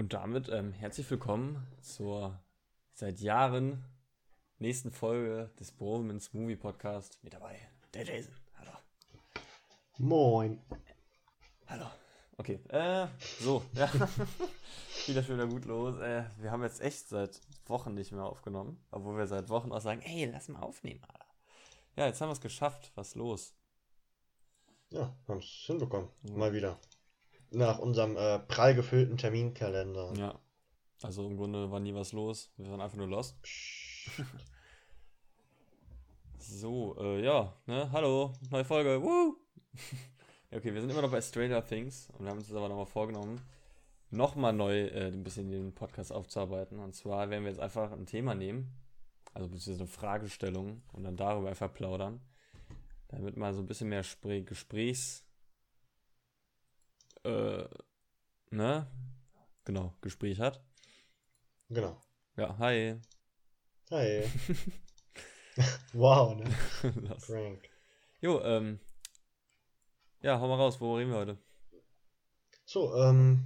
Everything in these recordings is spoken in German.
Und damit ähm, herzlich willkommen zur seit Jahren nächsten Folge des Bromans Movie Podcast. Mit dabei der Jason. Hallo. Moin. Hallo. Okay, äh, so, ja. Wieder schon wieder gut los. Äh, wir haben jetzt echt seit Wochen nicht mehr aufgenommen, obwohl wir seit Wochen auch sagen, ey, lass mal aufnehmen, Alter. Ja, jetzt haben wir es geschafft. Was ist los? Ja, haben es hinbekommen. Mal wieder. Nach unserem äh, prall gefüllten Terminkalender. Ja. Also im Grunde war nie was los. Wir waren einfach nur lost. so, äh, ja, ne? Hallo, neue Folge. Woo! Okay, wir sind immer noch bei Stranger Things und wir haben uns das aber nochmal vorgenommen, nochmal neu äh, ein bisschen den Podcast aufzuarbeiten. Und zwar werden wir jetzt einfach ein Thema nehmen, also beziehungsweise eine Fragestellung und dann darüber einfach plaudern, damit man so ein bisschen mehr Spr Gesprächs, äh, ne? Genau, Gespräch hat. Genau. Ja, hi. Hi. wow, ne? Frank. Jo, ähm. Ja, hau mal raus, worüber reden wir heute? So, ähm,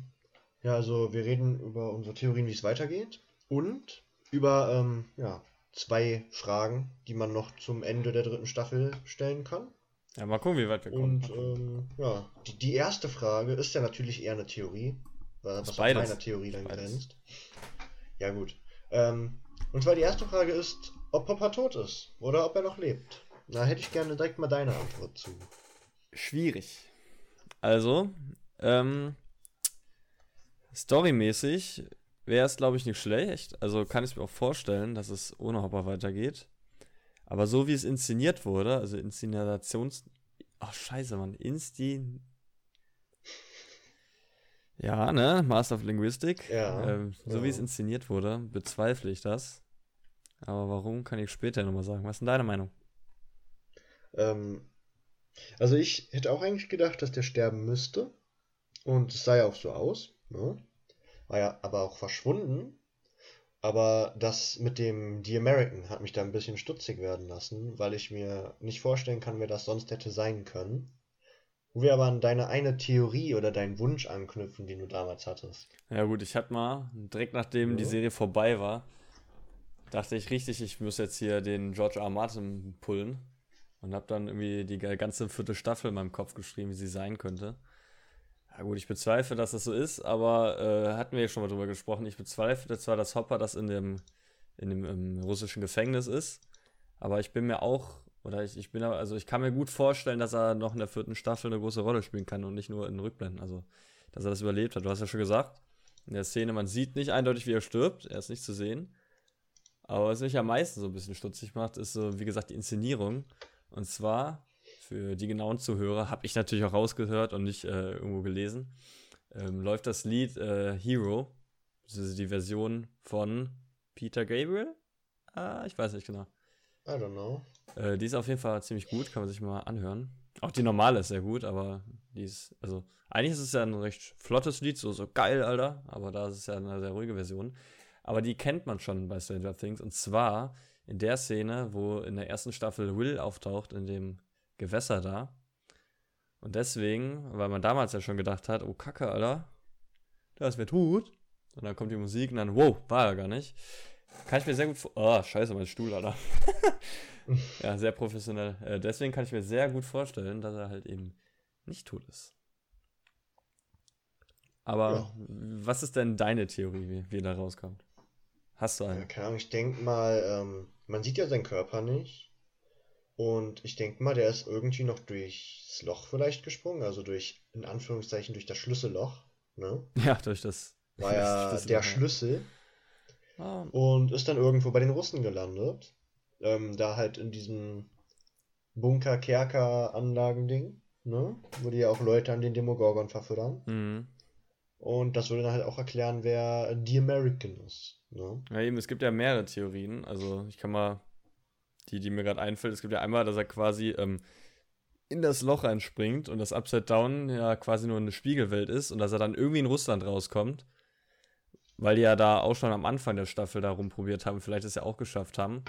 ja, also wir reden über unsere Theorien, wie es weitergeht und über, ähm, ja, zwei Fragen, die man noch zum Ende der dritten Staffel stellen kann. Ja, mal gucken, wie weit wir kommen. Und, ähm, ja, die, die erste Frage ist ja natürlich eher eine Theorie, wa- was auf beides. meiner Theorie dann Beides. grenzt. Ja, gut. Ähm, und zwar die erste Frage ist, ob Papa tot ist oder ob er noch lebt. Da hätte ich gerne direkt mal deine Antwort zu. Schwierig. Also, ähm, storymäßig wäre es, glaube ich, nicht schlecht. Also kann ich mir auch vorstellen, dass es ohne Hopper weitergeht. Aber so wie es inszeniert wurde, also Inszenations... Ach, scheiße, Mann. Insti... Ja, ne? Master of Linguistic. Ja, Ähm, so ja. wie es inszeniert wurde, bezweifle ich das. Aber warum, kann ich später nochmal sagen. Was ist denn deine Meinung? Ähm, also ich hätte auch eigentlich gedacht, dass der sterben müsste. Und es sah ja auch so aus. Ne? War ja aber auch verschwunden. Aber das mit dem The American hat mich da ein bisschen stutzig werden lassen, weil ich mir nicht vorstellen kann, wer das sonst hätte sein können. Wo wir aber an deine eine Theorie oder deinen Wunsch anknüpfen, den du damals hattest. Ja gut, ich hatte mal, direkt nachdem die Ja. Serie vorbei war, dachte ich richtig, ich muss jetzt hier den George R. R. Martin pullen. Und habe dann irgendwie die ganze vierte Staffel in meinem Kopf geschrieben, wie sie sein könnte. Ja gut, ich bezweifle, dass das so ist, aber äh, hatten wir ja schon mal drüber gesprochen. Ich bezweifle zwar, dass Hopper das in dem, in dem russischen Gefängnis ist, aber ich bin mir auch, oder ich, ich bin also ich kann mir gut vorstellen, dass er noch in der vierten Staffel eine große Rolle spielen kann und nicht nur in Rückblenden. Also, dass er das überlebt hat. Du hast ja schon gesagt, in der Szene, man sieht nicht eindeutig, wie er stirbt, er ist nicht zu sehen. Aber was mich am meisten so ein bisschen stutzig macht, ist so, wie gesagt, die Inszenierung. Und zwar, für die genauen Zuhörer, habe ich natürlich auch rausgehört und nicht äh, irgendwo gelesen, ähm, läuft das Lied äh, Hero, das ist die Version von Peter Gabriel? Ah, ich weiß nicht genau. I don't know. Äh, die ist auf jeden Fall ziemlich gut, kann man sich mal anhören. Auch die normale ist sehr gut, aber die ist, also, eigentlich ist es ja ein recht flottes Lied, so, so geil, Alter, aber da ist es ja eine sehr ruhige Version. Aber die kennt man schon bei Stranger Things, und zwar in der Szene, wo in der ersten Staffel Will auftaucht, in dem Gewässer da. Und deswegen, weil man damals ja schon gedacht hat, oh Kacke, Alter, da ist wer tot. Und dann kommt die Musik und dann, wow, war er gar nicht. Kann ich mir sehr gut vor. Oh, scheiße, mein Stuhl, Alter. ja, sehr professionell. Äh, deswegen kann ich mir sehr gut vorstellen, dass er halt eben nicht tot ist. Aber Ja. was ist denn deine Theorie, wie, wie er da rauskommt? Hast du Ja, eine? keine Ahnung, ich denke mal, ähm, man sieht ja seinen Körper nicht. Und ich denke mal, der ist irgendwie noch durchs Loch vielleicht gesprungen, also durch, in Anführungszeichen, durch das Schlüsselloch. Ne? Ja, durch das. War ja das der. Schlüssel Ah, und ist dann irgendwo bei den Russen gelandet. Ähm, da halt in diesem Bunker-Kerker-Anlagen-Ding, ne? Wo die ja auch Leute an den Demogorgon verfüttern. mhm. Und das würde dann halt auch erklären, wer The American ist. Ne? Ja, eben, es gibt ja mehrere Theorien. Also, ich kann mal die, die mir gerade einfällt. Es gibt ja einmal, dass er quasi ähm, in das Loch reinspringt und das Upside Down ja quasi nur eine Spiegelwelt ist und dass er dann irgendwie in Russland rauskommt. Weil die ja da auch schon am Anfang der Staffel da rumprobiert haben, vielleicht es ja auch geschafft haben.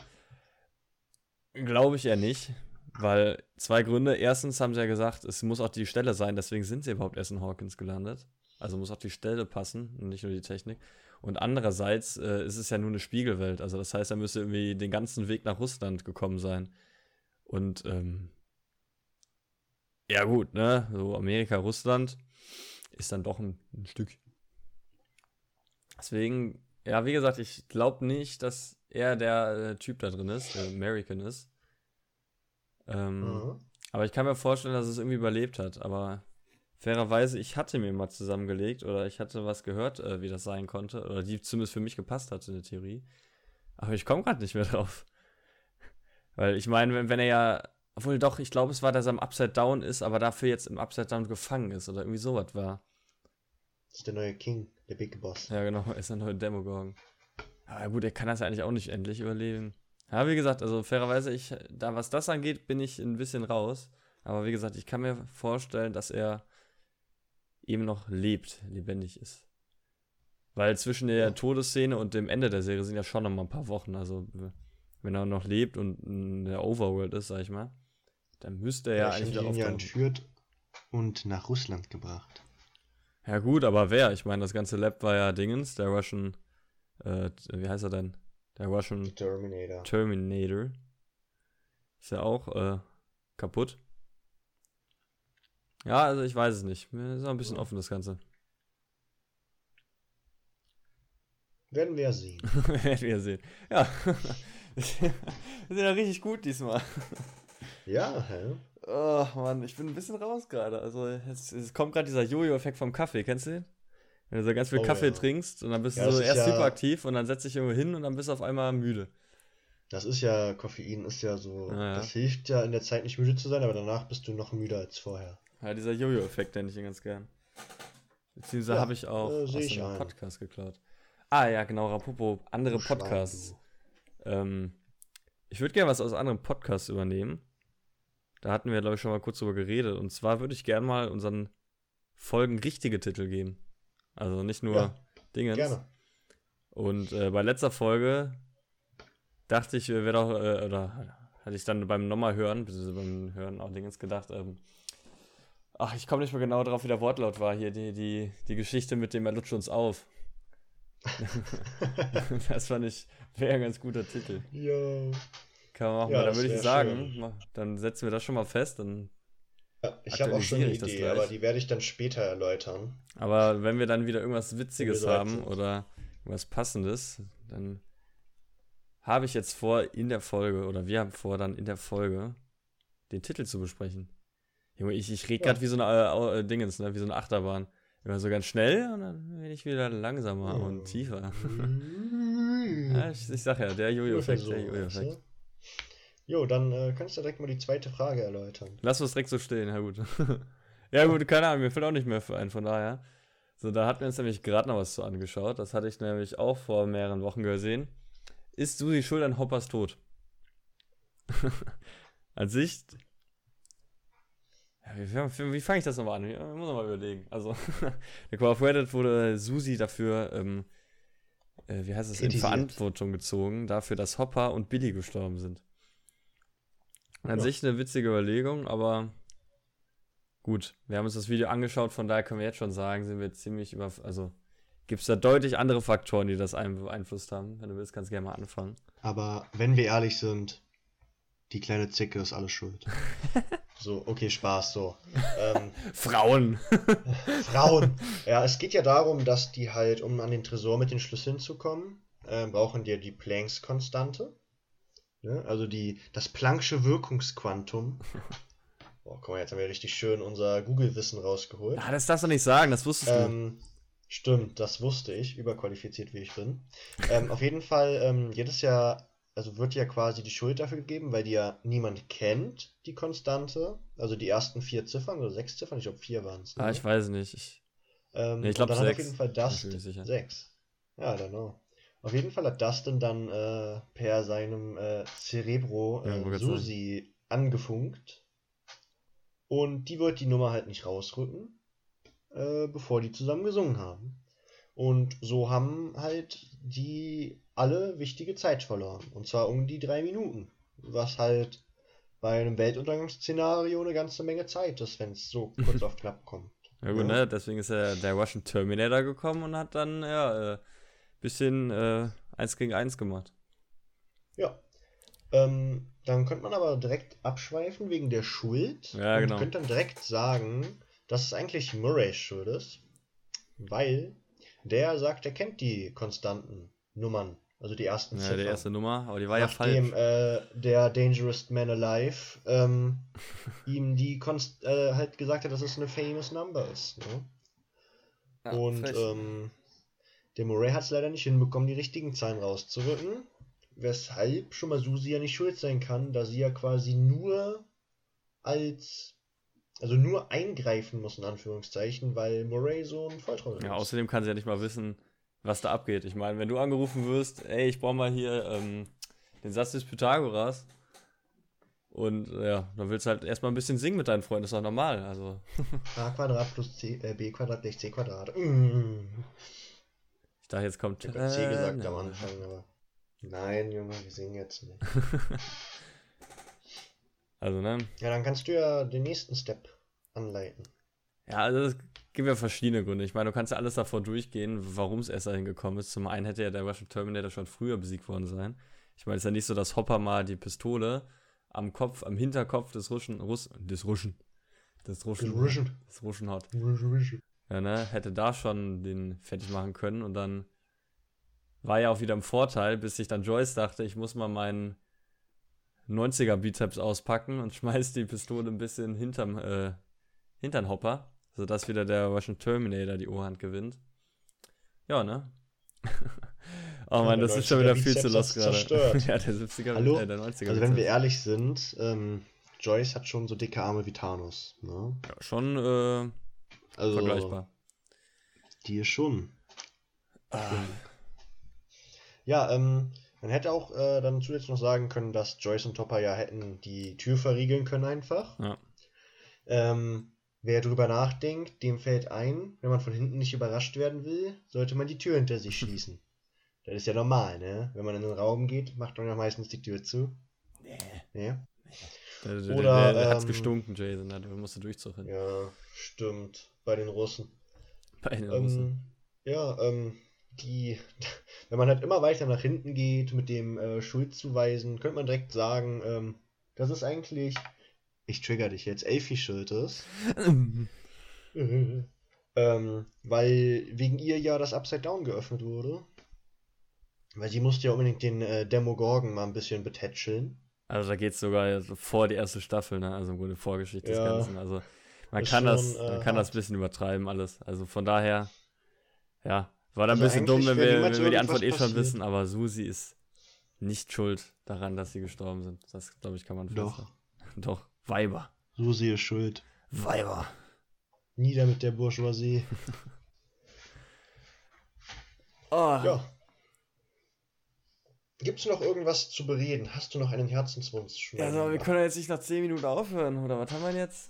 Glaube ich eher nicht, weil zwei Gründe. Erstens haben sie ja gesagt, es muss auch die Stelle sein, deswegen sind sie überhaupt erst in Hawkins gelandet. also muss auch die Stelle passen und nicht nur die Technik. Und andererseits äh, ist es ja nur eine Spiegelwelt, also das heißt, er müsste irgendwie den ganzen Weg nach Russland gekommen sein. Und ähm, ja gut, ne, so Amerika, Russland ist dann doch ein, ein Stück. Deswegen, ja, wie gesagt, ich glaube nicht, dass er der äh, Typ da drin ist, der American ist. Ähm, mhm. Aber ich kann mir vorstellen, dass es irgendwie überlebt hat. Aber fairerweise, ich hatte mir mal zusammengelegt oder ich hatte was gehört, äh, wie das sein konnte. Oder die zumindest für mich gepasst hat in der Theorie. Aber ich komme gerade nicht mehr drauf. Weil ich meine, wenn, wenn er ja. Obwohl doch, ich glaube, es war, dass er im Upside Down ist, aber dafür jetzt im Upside Down gefangen ist oder irgendwie sowas war. Das ist der neue King, der Big Boss. Ja, genau, er ist der neue Demogorgon. Aber gut, er kann das ja eigentlich auch nicht endlich überleben. Ja, wie gesagt, also fairerweise, ich, da was das angeht, bin ich ein bisschen raus. Aber wie gesagt, ich kann mir vorstellen, dass er eben noch lebt, lebendig ist. Weil zwischen der ja. Todesszene und dem Ende der Serie sind ja schon noch mal ein paar Wochen. Also, wenn er noch lebt und in der Overworld ist, sag ich mal, dann müsste er ja, ja eigentlich wieder ja entführt und nach Russland gebracht. Ja, gut, aber wer? Ich meine, das ganze Lab war ja Dingens, der Russian, äh, wie heißt er denn? Der Russian Terminator. Terminator. Ist ja auch äh, kaputt. Ja, also ich weiß es nicht. Mir ist auch ein bisschen offen, das Ganze. Werden wir sehen. Werden wir sehen. Ja. wir sind ja richtig gut diesmal. Ja, hä? Oh Mann, ich bin ein bisschen raus gerade. Also es, es kommt gerade dieser Jojo-Effekt vom Kaffee, kennst du den? Wenn du so ganz viel oh, Kaffee ja. trinkst und dann bist ja, du so erst ja, super aktiv und dann setzt dich irgendwo hin und dann bist du auf einmal müde. Das ist ja, Koffein ist ja so, ah, das hilft ja in der Zeit nicht müde zu sein, aber danach bist du noch müder als vorher. Ja, dieser Jojo-Effekt nenne ich ihn ganz gern. Beziehungsweise habe ich auch äh, aus einem Podcast geklaut. Ah ja, genau, Rapopo, andere du Podcasts. Ähm, ich würde gerne was aus anderen Podcasts übernehmen. Da hatten wir, glaube ich, schon mal kurz drüber geredet. Und zwar würde ich gerne mal unseren Folgen richtige Titel geben. Also nicht nur ja, Dingens. Gerne. Und äh, bei letzter Folge dachte ich, wäre doch, äh, oder hatte ich dann beim nochmal hören, beziehungsweise beim Hören auch Dingens gedacht, ähm, ach, ich komme nicht mehr genau drauf, wie der Wortlaut war hier, die, die, die Geschichte mit dem er lutscht uns auf. das fand ich, wäre ein ganz guter Titel. Ja. Kann man machen. Ja, dann würde ich sagen, schön. dann setzen wir das schon mal fest. Dann ich habe auch schon eine Idee, aber die werde ich dann später erläutern. Aber wenn wir dann wieder irgendwas Witziges haben oder irgendwas Passendes, dann habe ich jetzt vor, in der Folge, oder wir haben vor, dann in der Folge den Titel zu besprechen. Junge, ich, ich rede gerade ja. wie so eine äh, Dingens, ne? wie so eine Achterbahn. Immer so ganz schnell und dann bin ich wieder langsamer oh. und tiefer. ja, ich, ich sag ja, der Jojo-Effekt, so, der Jojo-Effekt. Jo, dann äh, kannst du direkt mal die zweite Frage erläutern. Lass uns direkt so stehen, ja gut. ja gut, keine Ahnung, mir fällt auch nicht mehr für einen, von daher. So, da hatten wir uns nämlich gerade noch was zu angeschaut. Das hatte ich nämlich auch vor mehreren Wochen gesehen. Ist Susi Schuld an Hoppers Tod? an sich. Wie, wie fange ich das nochmal an? Ich muss nochmal überlegen. Also, der auf Reddit wurde Susi dafür, ähm, äh, wie heißt es, in Verantwortung gezogen, dafür, dass Hopper und Billy gestorben sind. An ja. sich eine witzige Überlegung, aber gut, wir haben uns das Video angeschaut, von daher können wir jetzt schon sagen, sind wir ziemlich über. Also gibt es da deutlich andere Faktoren, die das beeinflusst haben. Wenn du willst, kannst du gerne mal anfangen. Aber wenn wir ehrlich sind, die kleine Zicke ist alles schuld. so, okay, Spaß, so. Ähm, Frauen. Frauen. Ja, es geht ja darum, dass die halt, um an den Tresor mit den Schlüsseln zu kommen, äh, brauchen die die Planks-Konstante. Ne? Also die, das Planck'sche Wirkungsquantum. Boah, guck mal, jetzt haben wir richtig schön unser Google-Wissen rausgeholt. Ja, das darfst du nicht sagen, das wusstest ähm, du. Stimmt, das wusste ich, überqualifiziert wie ich bin. ähm, auf jeden Fall, ähm, jedes Jahr, also wird ja quasi die Schuld dafür gegeben, weil die ja niemand kennt, die Konstante. Also die ersten vier Ziffern oder sechs Ziffern, ich glaube vier waren es. Ne? Ah, ich weiß nicht. Ich, ähm, nee, ich glaube sechs. auf jeden Fall das. Sechs. Ja, I don't know. Auf jeden Fall hat Dustin dann äh, per seinem äh, Cerebro äh, ja, Susi angefunkt. Und die wird die Nummer halt nicht rausrücken, äh, bevor die zusammen gesungen haben. Und so haben halt die alle wichtige Zeit verloren. Und zwar um die drei Minuten. Was halt bei einem Weltuntergangsszenario eine ganze Menge Zeit ist, wenn es so kurz auf knapp kommt. Ja gut, Ja. ne? Deswegen ist ja der Russian Terminator gekommen und hat dann, ja, äh, bisschen äh, eins gegen eins gemacht. Ja. Ähm, dann könnte man aber direkt abschweifen wegen der Schuld. Ja, und genau. könnte dann direkt sagen, dass es eigentlich Murrays Schuld ist. Weil der sagt, er kennt die konstanten Nummern. Also die ersten Ja, Ziffern. die erste Nummer, aber die war ja Nachdem falsch. äh, der Dangerous Man Alive ähm, ihm die konst äh, halt gesagt hat, dass es eine famous number ist. Ne? Ja, Und ähm, der Murray hat es leider nicht hinbekommen, die richtigen Zahlen rauszurücken. Weshalb schon mal Susi ja nicht schuld sein kann, da sie ja quasi nur als. Also nur eingreifen muss, in Anführungszeichen, weil Murray so ein Volltrottel ja, ist. außerdem kann sie ja nicht mal wissen, was da abgeht. Ich meine, wenn du angerufen wirst, ey, ich brauche mal hier ähm, den Satz des Pythagoras. Und äh, ja, dann willst du halt erstmal ein bisschen singen mit deinen Freunden, ist doch normal. Also, a Quadrat plus C, äh, B Quadrat gleich C Quadrat. Mm. ich dachte, jetzt kommt. Ich hab C gesagt äh, am Anfang, aber. Nein, Junge, wir singen jetzt nicht. Also, ne? Ja, dann kannst du ja den nächsten Step anleiten. Ja, also es gibt ja verschiedene Gründe. Ich meine, du kannst ja alles davor durchgehen, warum es erst dahin gekommen ist. Zum einen hätte ja der Russian Terminator schon früher besiegt worden sein. Ich meine, es ist ja nicht so, dass Hopper mal die Pistole am Kopf, am Hinterkopf des Russen, Russ, des Russen, des Russen, Russen. des Russen hat. Ja, ne, hätte da schon den fertig machen können und dann war ja auch wieder im Vorteil, bis sich dann Joyce dachte, ich muss mal meinen 90er Bizeps auspacken und schmeiß die Pistole ein bisschen hinterm, äh, hintern Hopper, sodass wieder der Russian Terminator die Oberhand gewinnt. Ja, ne? oh der das ist schon wieder 90er viel zu hat's gerade. ja, der 70er, Hallo? äh, der 90er Also, wenn wir Bizeps. ehrlich sind, ähm, Joyce hat schon so dicke Arme wie Thanos. Ne? ja, schon äh, Also, vergleichbar. die ist schon. Ah, Ja, ähm, man hätte auch äh, dann zusätzlich noch sagen können, dass Joyce und Topper ja hätten die Tür verriegeln können einfach. ja. Ähm, wer drüber nachdenkt, dem fällt ein, wenn man von hinten nicht überrascht werden will, sollte man die Tür hinter sich schließen. Das ist ja normal, ne? Wenn man in den Raum geht, macht man ja meistens die Tür zu. Nee. Nee? Der, der, Oder, der, der hat's ähm, gestunken, Jason. Da musste Durchzug hin. Ja, stimmt. Bei den Russen. Bei den Russen. Ähm, ja, ähm, die, wenn man halt immer weiter nach hinten geht mit dem äh, Schuldzuweisen, könnte man direkt sagen, ähm, das ist eigentlich, ich trigger dich jetzt, Elfie schuld ist. ähm, weil wegen ihr ja das Upside Down geöffnet wurde. Weil sie musste ja unbedingt den äh, Demogorgon mal ein bisschen betätscheln. Also da geht's sogar so vor die erste Staffel, ne? Also im Grunde Vorgeschichte des Ja. Ganzen. Also man kann das, schon, äh, man kann das ein bisschen übertreiben alles. Also von daher, ja, war da ein Also bisschen dumm, wenn wir, wenn wir die Antwort eh schon passiert. wissen, aber Susi ist nicht schuld daran, dass sie gestorben sind. Das, glaube ich, kann man Doch. festhalten. Doch. Weiber. Susi ist schuld. Weiber. Nieder mit der Bourgeoisie. Oh. Ja. Gibt's noch irgendwas zu bereden? Hast du noch einen Herzenswunsch? Ja, also, wir können ja jetzt nicht nach 10 Minuten aufhören, oder was haben wir denn jetzt?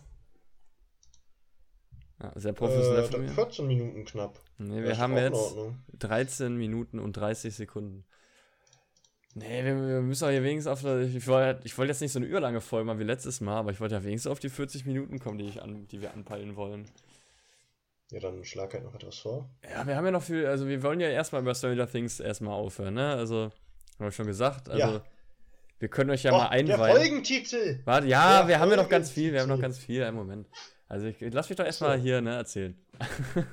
Ja, sehr professionell äh, von mir. 14 Minuten knapp. Nee, wir haben jetzt Ordnung. 13 Minuten und 30 Sekunden. Nee, wir, wir müssen auch hier wenigstens auf. der- Ich wollte ich wollte jetzt nicht so eine überlange Folge machen wie letztes Mal, aber ich wollte ja wenigstens auf die 40 Minuten kommen, die, ich an, die wir anpeilen wollen. Ja, dann schlag halt noch etwas vor. Ja, wir haben ja noch viel. Also, wir wollen ja erstmal über Stranger Things erstmal aufhören, ne? Also, haben wir schon gesagt. Also, Ja. wir können euch ja Oh, mal der einweihen. Folgentitel! Warte, ja, Der wir haben ja noch ganz viel. Wir haben noch ganz viel. Einen Moment. Also, ich, lass mich doch erstmal So. hier, ne, erzählen.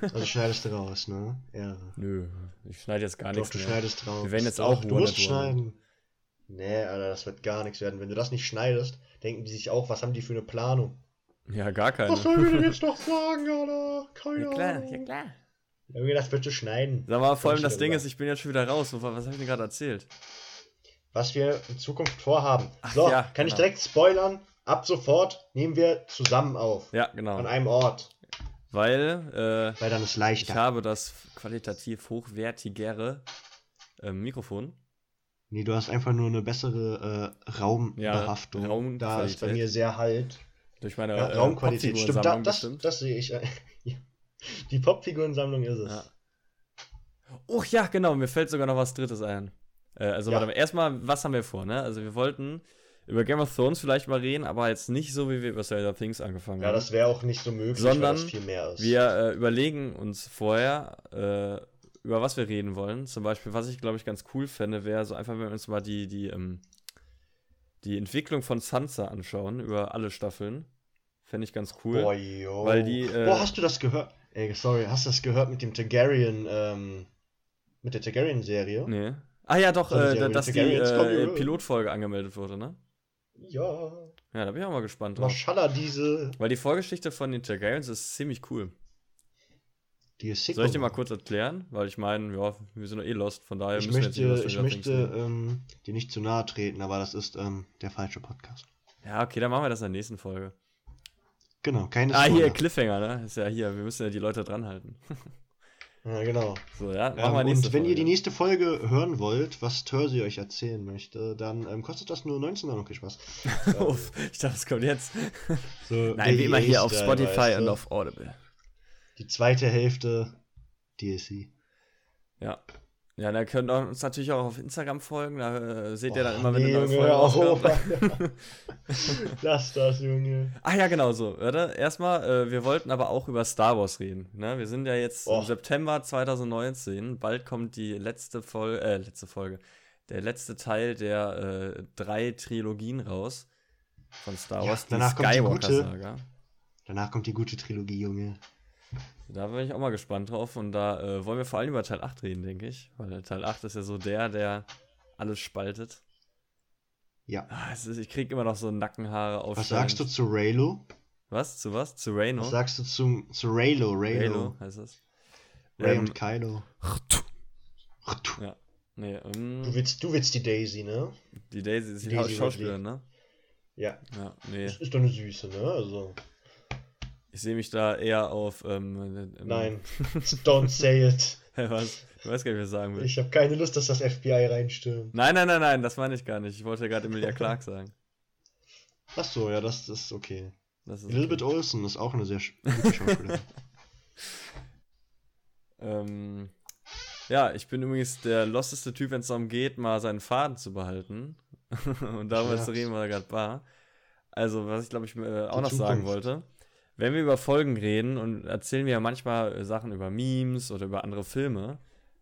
Also schneidest du raus, ne? Ja. Nö, ich schneide jetzt gar Doch, nichts du mehr. schneidest raus. Wir werden jetzt Doch, auch Du musst schneiden. Nee, Alter, das wird gar nichts werden. Wenn du das nicht schneidest, denken die sich auch, was haben die für eine Planung? Ja, gar keine. Was sollen wir denn jetzt noch sagen, Alter? Keine Ja, klar, Ahnung. ja, klar. Ich hab mir gedacht, wird du schneiden. Sag mal, vor allem das Ding ist, ich bin jetzt schon wieder raus. Was, was habe ich denn gerade erzählt? was wir in Zukunft vorhaben. Ach so, ja, kann ich genau. direkt spoilern? Ab sofort nehmen wir zusammen auf. Ja, genau. An einem Ort. Weil äh, Weil dann ist ich leichter. habe das qualitativ hochwertigere äh, Mikrofon. Nee, du hast einfach nur eine bessere äh, Raumbehaftung. Ja, Raumqualität. da ist bei mir sehr halt. Durch meine Ja, äh, Raumqualität. Stimmt, da, das, bestimmt. das sehe ich. Ja. Die Popfigurensammlung ist es. Ja. Oh ja, genau, mir fällt sogar noch was Drittes ein. Äh, also Ja. warte mal, erstmal, was haben wir vor, ne? Also wir wollten über Game of Thrones vielleicht mal reden, aber jetzt nicht so, wie wir über Stranger Things angefangen Ja, haben. das wäre auch nicht so möglich, Sondern weil das viel mehr ist. Wir äh, überlegen uns vorher, äh, über was wir reden wollen. Zum Beispiel, was ich glaube ich ganz cool fände, wäre so einfach, wenn wir uns mal die, die, ähm, die Entwicklung von Sansa anschauen, über alle Staffeln. Fände ich ganz cool. Boah, yo. Weil die, äh, Boah, hast du das gehört? Ey, sorry, hast du das gehört mit dem Targaryen, ähm, mit der Targaryen-Serie? Nee. Ah ja, doch, äh, dass die äh. Pilotfolge angemeldet wurde, ne? Ja. Ja, da bin ich auch mal gespannt drauf. Maschallah, diese. Weil die Vorgeschichte von den Targaryens ist ziemlich cool. Die ist sick. Soll ich dir mal kurz erklären? Weil ich meine, ja, wir sind doch eh lost, von daher Ich müssen wir jetzt nicht möchte, ich möchte ähm, dir nicht zu nahe treten, aber das ist ähm, der falsche Podcast. Ja, okay, dann machen wir das in der nächsten Folge. Genau, keine Ah, hier. Cliffhanger, ne? Ist ja hier, wir müssen ja die Leute dranhalten. Ja, genau. So, ja, machen Ähm, wir nächste und wenn Folge. ihr die nächste Folge hören wollt, was Törsi euch erzählen möchte, dann ähm, kostet das nur 19 Euro. Okay, Spaß. Uff, ich dachte, das kommt jetzt. So, Nein, wie immer hier auf Spotify weißt und du? auf Audible. Die zweite Hälfte DLC. Ja. Ja, da könnt ihr uns natürlich auch auf Instagram folgen. Da äh, seht ihr dann Oh, immer, wenn nee, eine neue Folge. Alter. Lass das, Junge. Ach ja, genau so. Oder? Erstmal, äh, wir wollten aber auch über Star Wars reden. Ne? Wir sind ja jetzt Och. im September 2019. Bald kommt die letzte Folge, äh, letzte Folge. Der letzte Teil der äh, drei Trilogien raus von Star Ja, Wars. danach kommt die. Skywalker-Saga. Danach kommt die gute Trilogie, Junge. Da bin ich auch mal gespannt drauf. Und da äh, wollen wir vor allem über Teil 8 reden, denke ich. Weil Teil 8 ist ja so der, der alles spaltet. Ja. Ah, ist, ich krieg immer noch so Nackenhaare auf. Was sagst du zu Raylo? Was? Zu was? Zu Rayno? Was sagst du zum, zu Raylo? Raylo. Raylo heißt es. Ray Ähm, und Kylo. Ja. Nee, ähm, Du willst, du willst die Daisy, ne? die Daisy ist die Daisy Schauspielerin, ne? Ja. Ja, nee. Das ist doch eine Süße, ne? Also. Ich sehe mich da eher auf. Ähm, ähm, Nein. Don't say it. Was? Ich weiß gar nicht, was ich sagen will. Ich habe keine Lust, dass das FBI reinstürmt. Nein, nein, nein, nein, das meine ich gar nicht. Ich wollte gerade Emilia Clark sagen. Ach so, ja, das, das ist okay. Das ist Elizabeth Olsen ist auch eine sehr gute Schauspielerin. Ähm, ja, ich bin übrigens der losteste Typ, wenn es darum geht, mal seinen Faden zu behalten und darüber Ja. zu reden, was er gerade war. Also, was ich glaube ich äh, auch Die noch sagen Zukunft. wollte. Wenn wir über Folgen reden und erzählen wir ja manchmal äh, Sachen über Memes oder über andere Filme.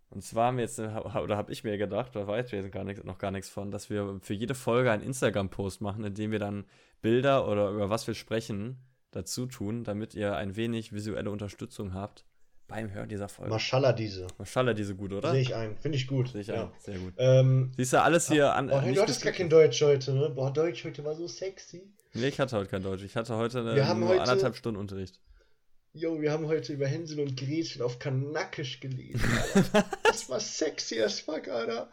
Und zwar haben wir jetzt, äh, oder habe ich mir gedacht, da weiß ich gar nichts, noch gar nichts von, dass wir für jede Folge einen Instagram-Post machen, in dem wir dann Bilder oder über was wir sprechen dazu tun, damit ihr ein wenig visuelle Unterstützung habt beim Hören dieser Folge. Maschallah diese. Maschallah, diese gut, oder? Sehe ich ein. Finde ich gut. Sehe ich ja. ein. Sehr gut. Ähm, Siehst du, alles hier an. oh, hey, nicht du hattest gar kein Deutsch heute, ne? Boah, Deutsch heute war so sexy. Nee, ich hatte heute kein Deutsch. Ich hatte heute haben nur heute- anderthalb Stunden Unterricht. Jo, wir haben heute über Hänsel und Gretel auf Kanakisch gelesen. Alter. das war sexy as fuck, Alter.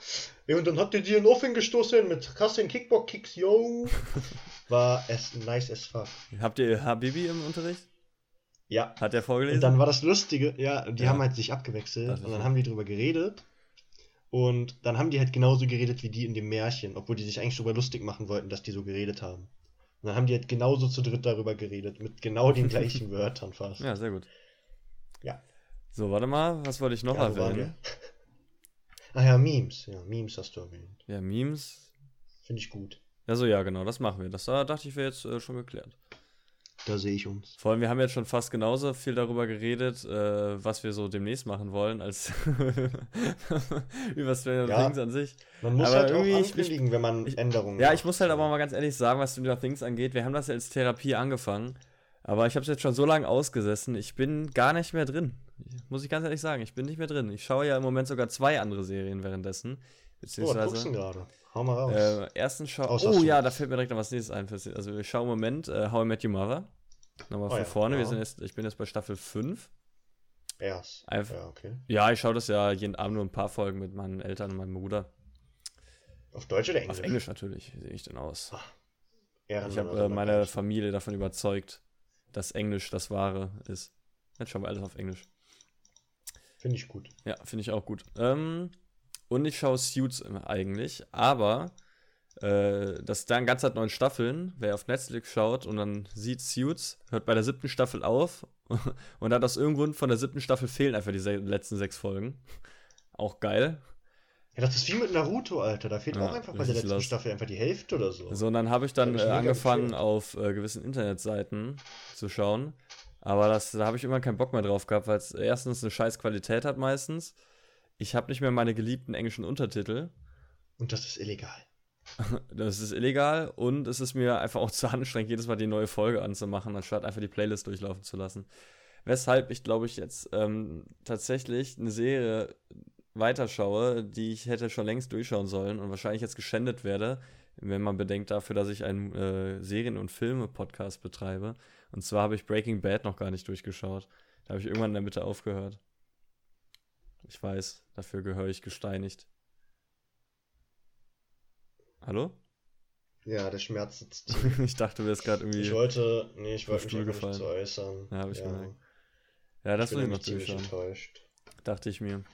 Ja, und dann habt ihr die in den Ofen gestoßen mit krassen Kickbox-Kicks, yo. War es nice as fuck. Habt ihr Habibi im Unterricht? Ja. Hat der vorgelesen? Und dann war das Lustige, ja, die Ja. haben halt sich abgewechselt und dann haben die drüber geredet. Und dann haben die halt genauso geredet wie die in dem Märchen, obwohl die sich eigentlich darüber lustig machen wollten, dass die so geredet haben. Und dann haben die halt genauso zu dritt darüber geredet, mit genau den gleichen Wörtern fast. ja, sehr gut. Ja. So, warte mal, was wollte ich noch Ja, erwähnen? Ah ja, Memes. Ja, Memes hast du erwähnt. Ja, Memes. Finde ich gut. Also ja, genau, das machen wir. Das da dachte ich, wäre jetzt äh, schon geklärt. Da sehe ich uns. Vor allem, wir haben jetzt schon fast genauso viel darüber geredet, äh, was wir so demnächst machen wollen, als über Stranger Ja. Things an sich. Man muss Aber halt auch irgendwie, ich- ankündigen, wenn man ich- Änderungen Ja, macht. ich muss halt aber mal ganz ehrlich sagen, was Stranger Things angeht. Wir haben das ja als Therapie angefangen, aber ich habe es jetzt schon so lange ausgesessen. Ich bin gar nicht mehr drin. Muss ich ganz ehrlich sagen, ich bin nicht mehr drin. Ich schaue ja im Moment sogar zwei andere Serien währenddessen. Oh, Beziehungsweise. denn gerade? Hau mal raus. Äh, erstens schau. Oh Suits. ja, da fällt mir direkt noch was nächstes ein. Also ich schaue im Moment äh, How I Met Your Mother. Nochmal Oh von ja, vorne. Wir ja. sind jetzt, ich bin jetzt bei Staffel 5. Erst. einfach- Ja, okay. Ja, ich schaue das ja jeden Abend nur ein paar Folgen mit meinen Eltern und meinem Bruder. Auf Deutsch oder Englisch? Auf Englisch natürlich. Wie sehe ich denn aus? Ehrenmann, Ich habe äh, meine Familie davon überzeugt, dass Englisch das Wahre ist. Jetzt schauen wir alles auf Englisch. Finde ich gut. Ja, finde ich auch gut. Ähm, und ich schaue Suits eigentlich, aber äh, das dann ganz hat neun Staffeln. Wer auf Netflix schaut und dann sieht Suits, hört bei der siebten Staffel auf und dann aus irgendeinem Grund von der siebten Staffel fehlen einfach die se letzten sechs Folgen. Auch geil. Ja, das ist wie mit Naruto, Alter. Da fehlt Ja, auch einfach bei der letzten lost. Staffel einfach die Hälfte oder so. So, und dann habe ich dann Das äh, hab ich angefangen, auf äh, gewissen Internetseiten zu schauen. Aber das, da habe ich immer keinen Bock mehr drauf gehabt, weil es erstens eine scheiß Qualität hat meistens. Ich habe nicht mehr meine geliebten englischen Untertitel. Und das ist illegal. Das ist illegal und es ist mir einfach auch zu anstrengend, jedes Mal die neue Folge anzumachen, anstatt einfach die Playlist durchlaufen zu lassen. Weshalb ich, glaube ich, jetzt ähm, tatsächlich eine Serie weiterschaue, die ich hätte schon längst durchschauen sollen und wahrscheinlich jetzt geschändet werde, wenn man bedenkt dafür, dass ich einen äh, Serien- und Filme-Podcast betreibe. Und zwar habe ich Breaking Bad noch gar nicht durchgeschaut. Da habe ich irgendwann in der Mitte aufgehört. Ich weiß, dafür gehöre ich gesteinigt. Hallo? Ja, der Schmerz sitzt ich dachte, du wärst gerade irgendwie. Ich wollte, nee, ich wollte mich einfach nicht gefallen. zu äußern. Ja, hab ich ja. gemerkt. ja, das ich bin ich ziemlich enttäuscht. Dachte ich mir.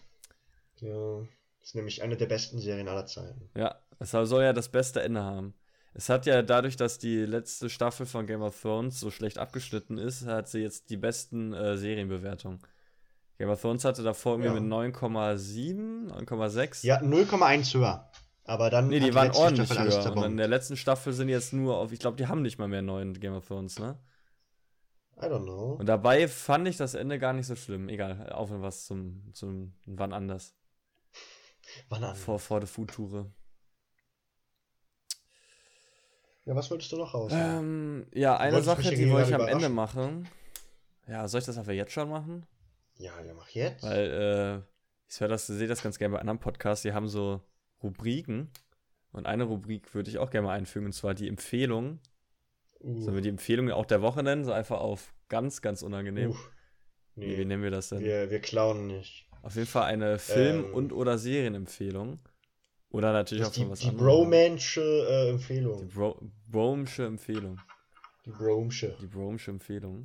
Ja, das ist nämlich eine der besten Serien aller Zeiten. Ja, es soll soll ja das beste Ende haben. Es hat ja dadurch, dass die letzte Staffel von Game of Thrones so schlecht abgeschnitten ist, hat sie jetzt die besten äh, Serienbewertungen. Game of Thrones hatte davor irgendwie Ja. mit 9,7, 9,6. Ja, 0,1 höher. Aber dann. Nee, die waren letzte ordentlich Staffel höher. Und in der letzten Staffel sind jetzt nur auf, ich glaube, die haben nicht mal mehr neun Game of Thrones, ne? I don't know. Und dabei fand ich das Ende gar nicht so schlimm. Egal, auf und was zum, zum wann anders. Wann an? Vor, vor der Foodtour. Ja, was wolltest du noch raus? Ähm, ja, eine Sache, die wollte ich am Ende machen. Ja, soll ich das einfach jetzt schon machen? Ja, ja, mach jetzt. Weil, äh, ich höre das, sehe das ganz gerne bei anderen Podcasts, die haben so Rubriken. Und eine Rubrik würde ich auch gerne mal einfügen, und zwar die Empfehlung. Uh, Sollen wir die Empfehlung auch der Woche nennen? So einfach auf ganz, ganz unangenehm. uh, Wie, wie nee, nennen wir das denn? wir, wir klauen nicht. Auf jeden Fall eine Film- Ähm. und oder Serienempfehlung. Oder natürlich auch die, von was die anderem. Bromansche äh, Die Empfehlung. Bro Bromsche Empfehlung. Die Bromsche. Die Bromsche Empfehlung.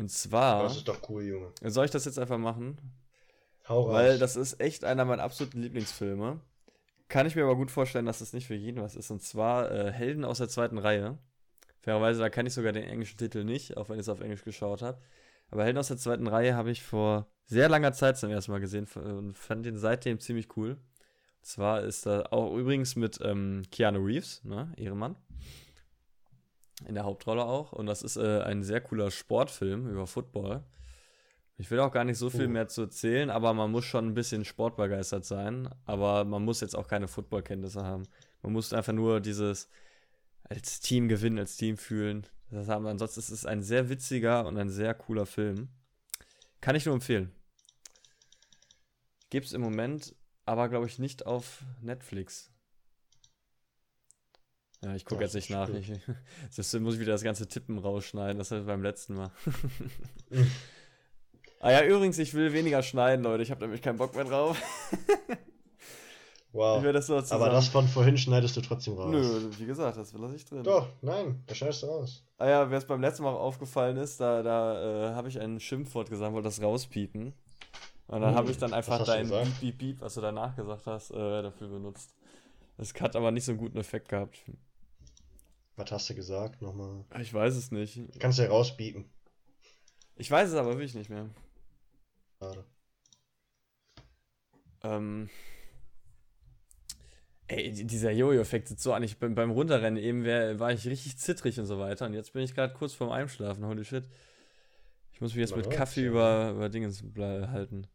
Und zwar. Das ist doch cool, Junge. Soll ich das jetzt einfach machen? Hau raus. Weil das ist echt einer meiner absoluten Lieblingsfilme. Kann ich mir aber gut vorstellen, dass das nicht für jeden was ist. Und zwar äh, Helden aus der zweiten Reihe. Fairerweise, da kann ich sogar den englischen Titel nicht, auch wenn ich es auf Englisch geschaut habe. Aber Helden aus der zweiten Reihe habe ich vor sehr langer Zeit zum ersten Mal gesehen und fand den seitdem ziemlich cool. Und zwar ist da auch übrigens mit ähm, Keanu Reeves, ne, Ehrenmann. In der Hauptrolle auch. Und das ist äh, ein sehr cooler Sportfilm über Football. Ich will auch gar nicht so viel Oh. mehr zu erzählen, aber man muss schon ein bisschen sportbegeistert sein. Aber man muss jetzt auch keine Footballkenntnisse haben. Man muss einfach nur dieses als Team gewinnen, als Team fühlen. Das haben. Ansonsten ist es ein sehr witziger und ein sehr cooler Film. Kann ich nur empfehlen. Gibt es im Moment, aber glaube ich nicht auf Netflix. Ja, ich gucke jetzt nicht nach. Ich, das muss ich wieder das ganze Tippen rausschneiden. Das hatte ich beim letzten Mal. Ah ja, übrigens, ich will weniger schneiden, Leute. Ich habe nämlich keinen Bock mehr drauf. Wow. Das. Aber das von vorhin schneidest du trotzdem raus. Nö, wie gesagt, das lasse ich drin. Doch, nein, das schneidest du raus. Ah ja, wer es beim letzten Mal aufgefallen ist, da, da äh, habe ich ein Schimpfwort gesagt, wollte das rauspiepen. Und dann Hm, habe ich dann einfach dein? Beep, Beep, Beep, was du danach gesagt hast, äh, dafür benutzt. Das hat aber nicht so einen guten Effekt gehabt. Was hast du gesagt? Nochmal. Ich weiß es nicht. Kannst du ja rausbieten. Ich weiß es aber wirklich nicht mehr. Schade. Ähm. Ey, die- dieser Jojo-Effekt sitzt so an. Ich bin beim Runterrennen eben wär, war ich richtig zittrig und so weiter. Und jetzt bin ich gerade kurz vorm Einschlafen. Holy shit. Ich muss mich jetzt Man mit Kaffee ja. über, über Dingens halten.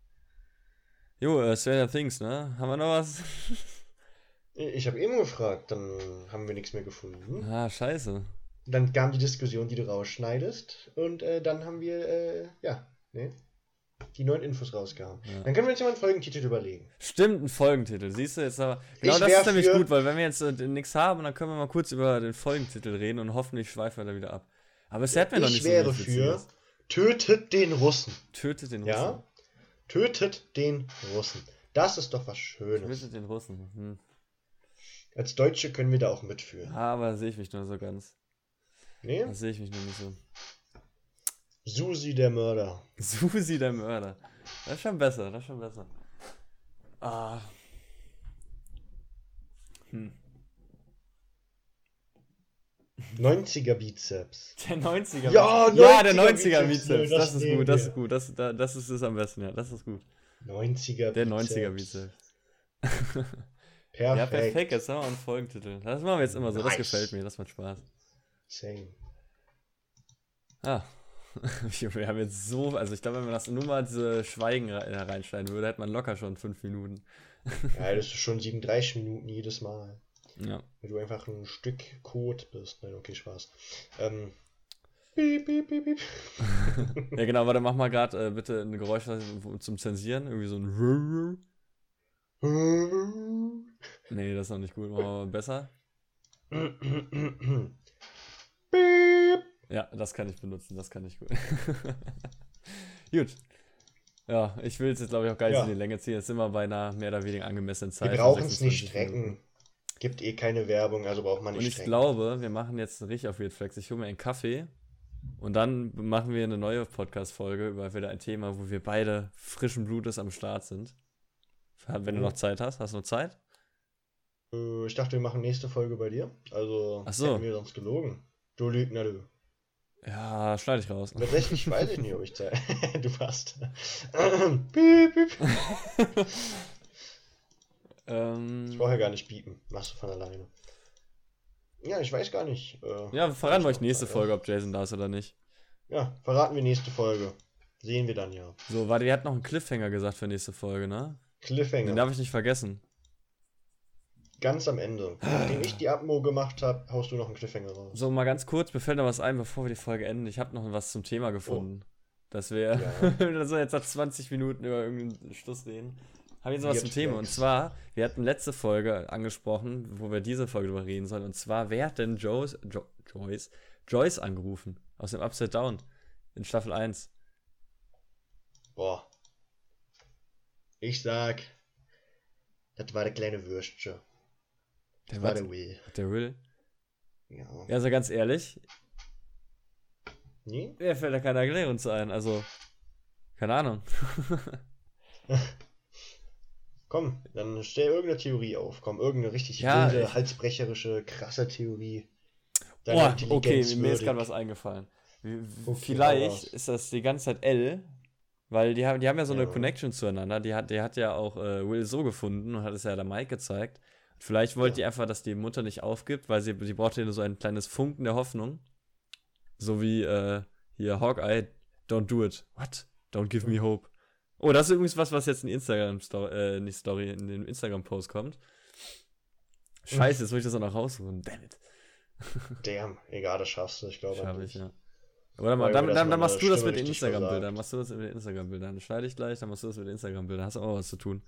Jo, äh, Stranger Things, ne? Haben wir noch was? Ich habe eben gefragt, dann haben wir nichts mehr gefunden. ah, scheiße. Dann kam die Diskussion, die du rausschneidest. Und äh, dann haben wir, äh, ja, ne? Die neuen Infos rausgehauen. Ja. Dann können wir uns ja mal einen Folgentitel überlegen. Stimmt, ein Folgentitel. Siehst du jetzt aber. Genau Ich das ist nämlich für- gut, weil wenn wir jetzt äh, nichts haben, dann können wir mal kurz über den Folgentitel reden und hoffentlich schweifen wir da wieder ab. Aber es hat mir noch ich nicht so wäre richtig für. Tötet den Russen. Tötet den Russen. Ja? Tötet den Russen. Das ist doch was Schönes. Tötet den Russen. Hm. Als Deutsche können wir da auch mitführen. Ah, aber da sehe ich mich nur so ganz. Nee? Da sehe ich mich nur nicht so. Susi der Mörder. Susi der Mörder. Das ist schon besser, das ist schon besser. Ah. Hm. 90er Bizeps. Der 90er. Ja, ja der 90er 90er Bizeps, Bizeps. das Das ist gut, das ist gut. Das, da- das ist es am besten, ja. Das ist gut. 90er Der 90er Bizeps. Perfekt. Ja, perfekt. Jetzt haben wir einen Folgentitel. Das machen wir jetzt immer so. Nice. Das gefällt mir. Das macht Spaß. Same. Ah. wir haben jetzt so, also ich glaube, wenn man das nur mal diese Schweigen reinschneiden würde, hätte man locker schon fünf Minuten. ja, das ist schon 37 Minuten jedes Mal. Ja. Weil du einfach ein Stück Code bist. Nein, okay, Spaß. Ähm, Piep, piep, piep, piep. ja, genau, warte, mach mal gerade äh, bitte ein Geräusch zum Zensieren. Irgendwie so ein. Nee, das ist noch nicht gut. Machen wir mal besser. ja, das kann ich benutzen, das kann ich gut. gut. Ja, ich will es jetzt, glaube ich, auch gar nicht ja. in die Länge ziehen. Jetzt sind wir bei einer mehr oder weniger angemessenen Zeit. Wir brauchen es nicht strecken. Gibt eh keine Werbung, also braucht man nicht Und ich strecken. glaube, wir machen jetzt richtig auf Weird Flex. Ich hole mir einen Kaffee und dann machen wir eine neue Podcast-Folge über wieder ein Thema, wo wir beide frischen Blutes am Start sind. Wenn mhm. du noch Zeit hast. Hast du noch Zeit? Äh, ich dachte, wir machen nächste Folge bei dir. Also Ach so. hätten wir sonst gelogen. Du Lügner, du. Ja, schneide ich raus. Tatsächlich weiß ich nicht, ob ich Zeit. du passt. piep, piep. ähm, ich brauche ja gar nicht piepen. Machst du von alleine. Ja, ich weiß gar nicht. Äh, ja, verraten wir euch nächste Folge, ob Jason da ist oder nicht. Ja, verraten wir nächste Folge. Sehen wir dann ja. So, warte, ihr hat noch einen Cliffhanger gesagt für nächste Folge, ne? Cliffhanger. Den darf ich nicht vergessen. Ganz am Ende. Nachdem ich die Abmo gemacht habe, haust du noch einen Cliffhanger raus. So, mal ganz kurz, mir fällt noch was ein, bevor wir die Folge enden. Ich habe noch was zum Thema gefunden. Oh. Dass wir ja. also jetzt nach 20 Minuten über irgendeinen Schluss reden. Habe ich jetzt was zum Thema. Und zwar, wir hatten letzte Folge angesprochen, wo wir diese Folge drüber reden sollen. Und zwar, wer hat denn Joyce, jo, Joyce, Joyce angerufen? Aus dem Upside Down. In Staffel 1. Boah. Ich sag, das war der kleine Würstchen. Der war der Will. Der Will? Ja. Also ganz ehrlich. Nee? Mir fällt da keine Erklärung zu ein. Also, keine Ahnung. Komm, dann stell irgendeine Theorie auf. Komm, irgendeine richtig ja, wilde, ich... halsbrecherische, krasse Theorie. Boah, okay, mir ist gerade was eingefallen. Okay, Vielleicht ist das die ganze Zeit L, weil die haben, die haben ja so eine ja. Connection zueinander. Die hat, die hat ja auch äh, Will so gefunden und hat es ja der Mike gezeigt. Vielleicht wollte ja. die einfach, dass die Mutter nicht aufgibt, weil sie, sie brauchte nur so ein kleines Funken der Hoffnung. So wie äh, hier Hawkeye, don't do it. What? Don't give me hope. Oh, das ist übrigens was, was jetzt in die Instagram-Story, äh, nicht Story, in den Instagram-Post kommt. Scheiße, jetzt muss ich das auch noch rausholen. Damn it. Damn, egal, das schaffst du, ich glaube. Schaff ich, ja. Oder mal, dann, dann, dann machst du das mit den Instagram-Bildern. Machst du das mit den Instagram-Bildern. Dann schneide ich gleich, dann machst du das mit den Instagram-Bildern. Hast du auch was zu tun.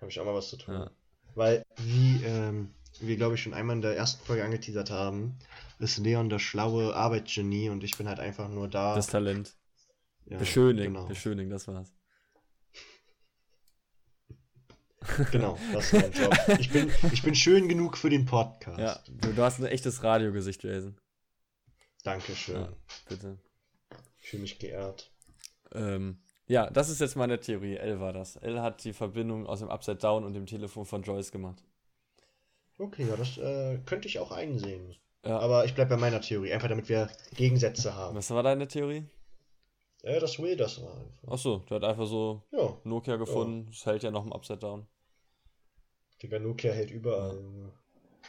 Habe ich auch mal was zu tun. Ja. Weil, wie ähm, wir, glaube ich, schon einmal in der ersten Folge angeteasert haben, ist Leon das schlaue Arbeitsgenie und ich bin halt einfach nur da. Das Talent. Ja, Beschöning, genau. Beschöning, das war's. Genau, das ist mein Job. Ich bin, ich bin schön genug für den Podcast. Ja, du, du hast ein echtes Radiogesicht, Jason. Dankeschön. Ja, bitte. Ich fühle mich geehrt. Ähm, ja, das ist jetzt meine Theorie. L war das. L hat die Verbindung aus dem Upside Down und dem Telefon von Joyce gemacht. Okay, ja, das äh, könnte ich auch einsehen. Ja. Aber ich bleibe bei meiner Theorie, einfach damit wir Gegensätze haben. Was war deine Theorie? Ja, das Will das war einfach. Achso, der hat einfach so ja. Nokia gefunden. Das hält ja noch im Upside Down. Digga, Nokia hält überall.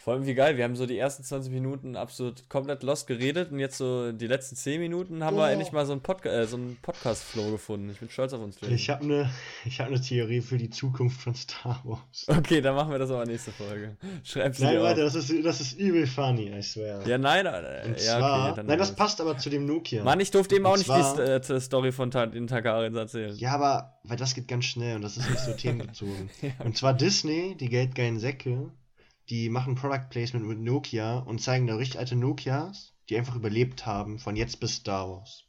Vor allem wie geil, wir haben so die ersten 20 Minuten absolut komplett lost geredet und jetzt so die letzten 10 Minuten haben oh. wir endlich mal so einen, Podca äh, so Podcast-Flow gefunden. Ich bin stolz auf uns. Jason. Ich habe eine hab ne Theorie für die Zukunft von Star Wars. Okay, dann machen wir das aber nächste Folge. Schreib's Nein, warte, das ist, das ist übel funny, I swear. Ja, nein, äh, ja, zwar, okay. nein, das passt aber zu dem Nokia. Mann, ich durfte eben auch nicht zwar, die äh, Story von Ta den Takarins erzählen. Ja, aber, weil das geht ganz schnell und das ist nicht so themenbezogen. ja. Und zwar Disney, die geldgeilen Säcke, die machen Product Placement mit Nokia und zeigen da richtig alte Nokias, die einfach überlebt haben, von jetzt bis Star Wars.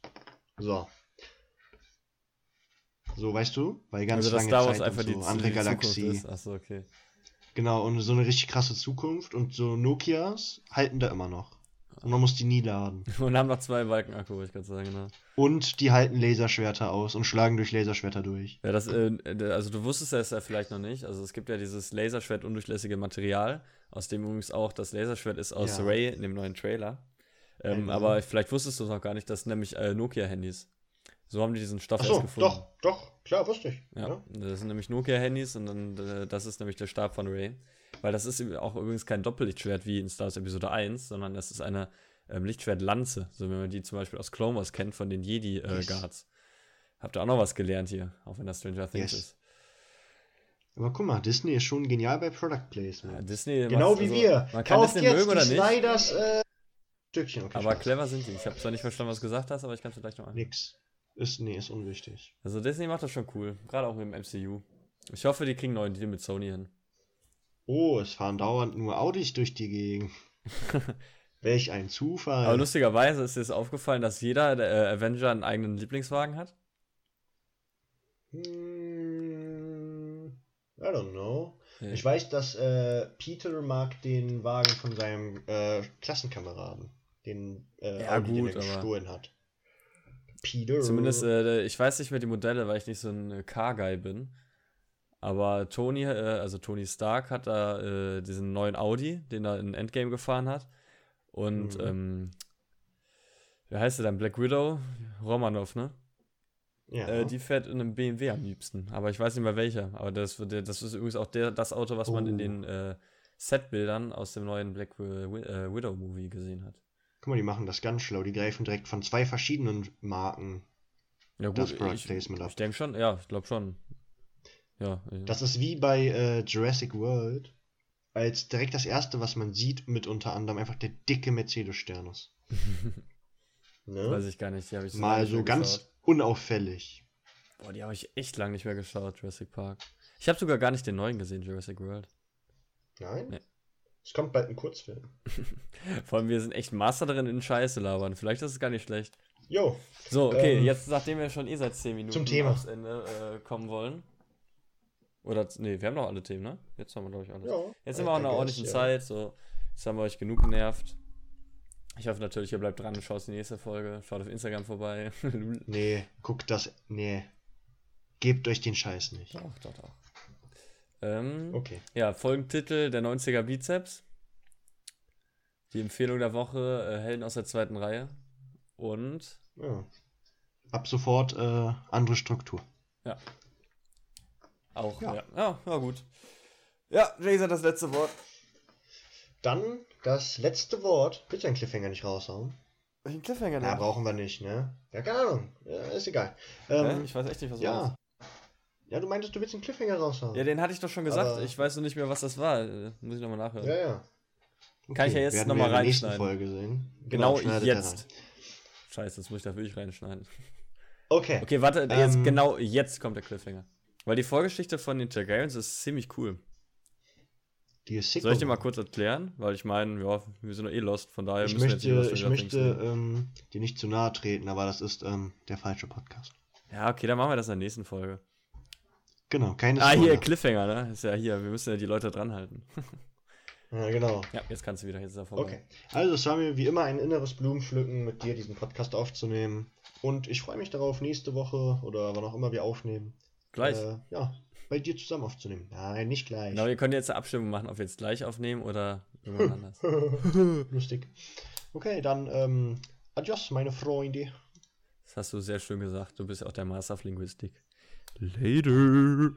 So. So, weißt du? Weil ganz also, lange Star Wars Zeit einfach so, die, andere die Galaxie. Achso, okay. Genau, und so eine richtig krasse Zukunft und so Nokias halten da immer noch. Und man muss die nie laden. Und haben noch zwei Balken Akku, wollte ich gerade sagen, genau. Und die halten Laserschwerter aus und schlagen durch Laserschwerter durch. Ja, das, äh, also du wusstest das ja vielleicht noch nicht. Also es gibt ja dieses Laserschwert undurchlässige Material, aus dem übrigens auch das Laserschwert ist aus ja. Ray in dem neuen Trailer. Ähm, ja, aber vielleicht wusstest du es noch gar nicht, das sind nämlich äh, Nokia-Handys. So haben die diesen Stoff Achso, erst gefunden. doch, doch, klar, wusste ich. Ja, Ja. das sind nämlich Nokia-Handys und dann, äh, das ist nämlich der Stab von Ray. Weil das ist auch übrigens kein Doppellichtschwert wie in Star Wars Episode 1, sondern das ist eine ähm, Lichtschwertlanze, so wie man die zum Beispiel aus Clone Wars kennt von den Yes. Jedi-Guards. Habt ihr auch noch was gelernt hier, auch wenn das Stranger Things Yes. ist. Aber guck mal, Disney ist schon genial bei Product Ja, Placement. Disney genau wie also, wir. Man kann Kauft Disney mögen oder nicht, Sliders äh, Stückchen. Okay, aber Spaß. clever sind die. Ich habe zwar nicht verstanden, was du gesagt hast, aber ich kann es dir gleich noch an. Nix. Ist, nee, ist unwichtig. Also Disney macht das schon cool, gerade auch mit dem MCU. Ich hoffe, die kriegen neuen Deal mit Sony hin. Oh, es fahren dauernd nur Audis durch die Gegend. Welch ein Zufall. Aber lustigerweise ist dir das aufgefallen, dass jeder der, äh, Avenger einen eigenen Lieblingswagen hat. Hm, I don't know. Nee. Ich weiß, dass äh, Peter mag den Wagen von seinem äh, Klassenkameraden. Den äh, Ja, Audi, den gut, er aber- gestohlen hat. Peter. Zumindest, äh, ich weiß nicht mehr die Modelle, weil ich nicht so ein Car-Guy bin. Aber Tony, äh, also Tony Stark, hat da äh, diesen neuen Audi, den er in Endgame gefahren hat. Und, Mhm. ähm, wie heißt der dann? Black Widow? Romanov, ne? ja. Äh, die fährt in einem BMW am liebsten. Aber ich weiß nicht mehr welcher. Aber das, das ist übrigens auch der, das Auto, was man in Oh. den äh, Setbildern aus dem neuen Black äh, Widow Movie gesehen hat. Guck mal, die machen das ganz schlau. Die greifen direkt von zwei verschiedenen Marken. Ja, Das gut, Product ich, Placement ab. ich denke schon, ja, ich glaube schon. Ja, äh, Das ist wie bei äh, Jurassic World. Als direkt das erste, was man sieht, mit unter anderem einfach der dicke Mercedes-Stern ist. ne? weiß ich gar nicht. Die habe ich so Mal so ganz geschaut. unauffällig. Boah, die habe ich echt lange nicht mehr geschaut, Jurassic Park. Ich habe sogar gar nicht den neuen gesehen, Jurassic World. Nein? Nee. Es kommt bald ein Kurzfilm. Vor allem, wir sind echt Master darin in Scheiße labern. Vielleicht ist es gar nicht schlecht. Jo, So, okay, Ähm, jetzt, nachdem wir schon eh seit 10 Minuten zum Thema. aufs Ende äh, kommen wollen. Oder, nee, wir haben noch alle Themen, ne? Jetzt haben wir, glaube ich, alles. ja. Jetzt sind wir auch in einer ordentlichen ja. Zeit, so. Jetzt haben wir euch genug genervt. Ich hoffe natürlich, ihr bleibt dran und schaut die nächste Folge. Schaut auf Instagram vorbei. Nee, guckt das. Nee. Gebt euch den Scheiß nicht. doch, doch, doch. Ähm, Okay. Ja, Folgentitel der 90er Bizeps. Die Empfehlung der Woche, äh, Helden aus der zweiten Reihe. Und Ja. Ab sofort äh, andere Struktur. Auch, Ja. ja. Ja, ja, gut. Ja, Jason hat das letzte Wort. Dann das letzte Wort. Willst du einen Cliffhanger nicht raushauen? Welchen Cliffhanger denn? brauchen wir nicht, ne? Ja, keine Ahnung. Ja, ist egal. Ähm, Ich weiß echt nicht, was du ja. meinst. Ja, du meintest, du willst einen Cliffhanger raushauen. Ja, den hatte ich doch schon gesagt. Aber- ich weiß nur nicht mehr, was das war. Muss ich nochmal nachhören. ja. ja. Kann ich ja jetzt werden noch mal wir in der nächsten reinschneiden. Folge sehen. Genau, schneidet jetzt. Scheiße, jetzt muss ich da wirklich reinschneiden. Okay. Okay, warte, jetzt, Ähm, genau jetzt kommt der Cliffhanger. Weil die Vorgeschichte von den Targaryens ist ziemlich cool. Die ist sick. Soll ich dir mal kurz erklären? Weil ich meine, ja, wir sind doch eh lost, von daher Ich müssen wir jetzt nicht möchte, ich möchte ähm, dir nicht zu nahe treten, aber das ist ähm, der falsche Podcast. Ja, okay, dann machen wir das in der nächsten Folge. Genau, keine Ah, hier. Cliffhanger, ne? Ist ja hier, wir müssen ja die Leute dran halten. Ja, genau. ja, jetzt kannst du wieder, jetzt ist er vorbei. Okay. Also, es war mir wie immer ein inneres Blumenpflücken, mit dir diesen Podcast aufzunehmen. Und ich freue mich darauf, nächste Woche oder wann auch immer wir aufnehmen. Gleich. Äh, ja, bei dir zusammen aufzunehmen. Nein, nicht gleich. Genau, wir können jetzt eine Abstimmung machen, ob wir jetzt gleich aufnehmen oder irgendwann anders. Lustig. Okay, dann ähm, adios, meine Freunde. Das hast du sehr schön gesagt. Du bist ja auch der Master of Linguistik. Later.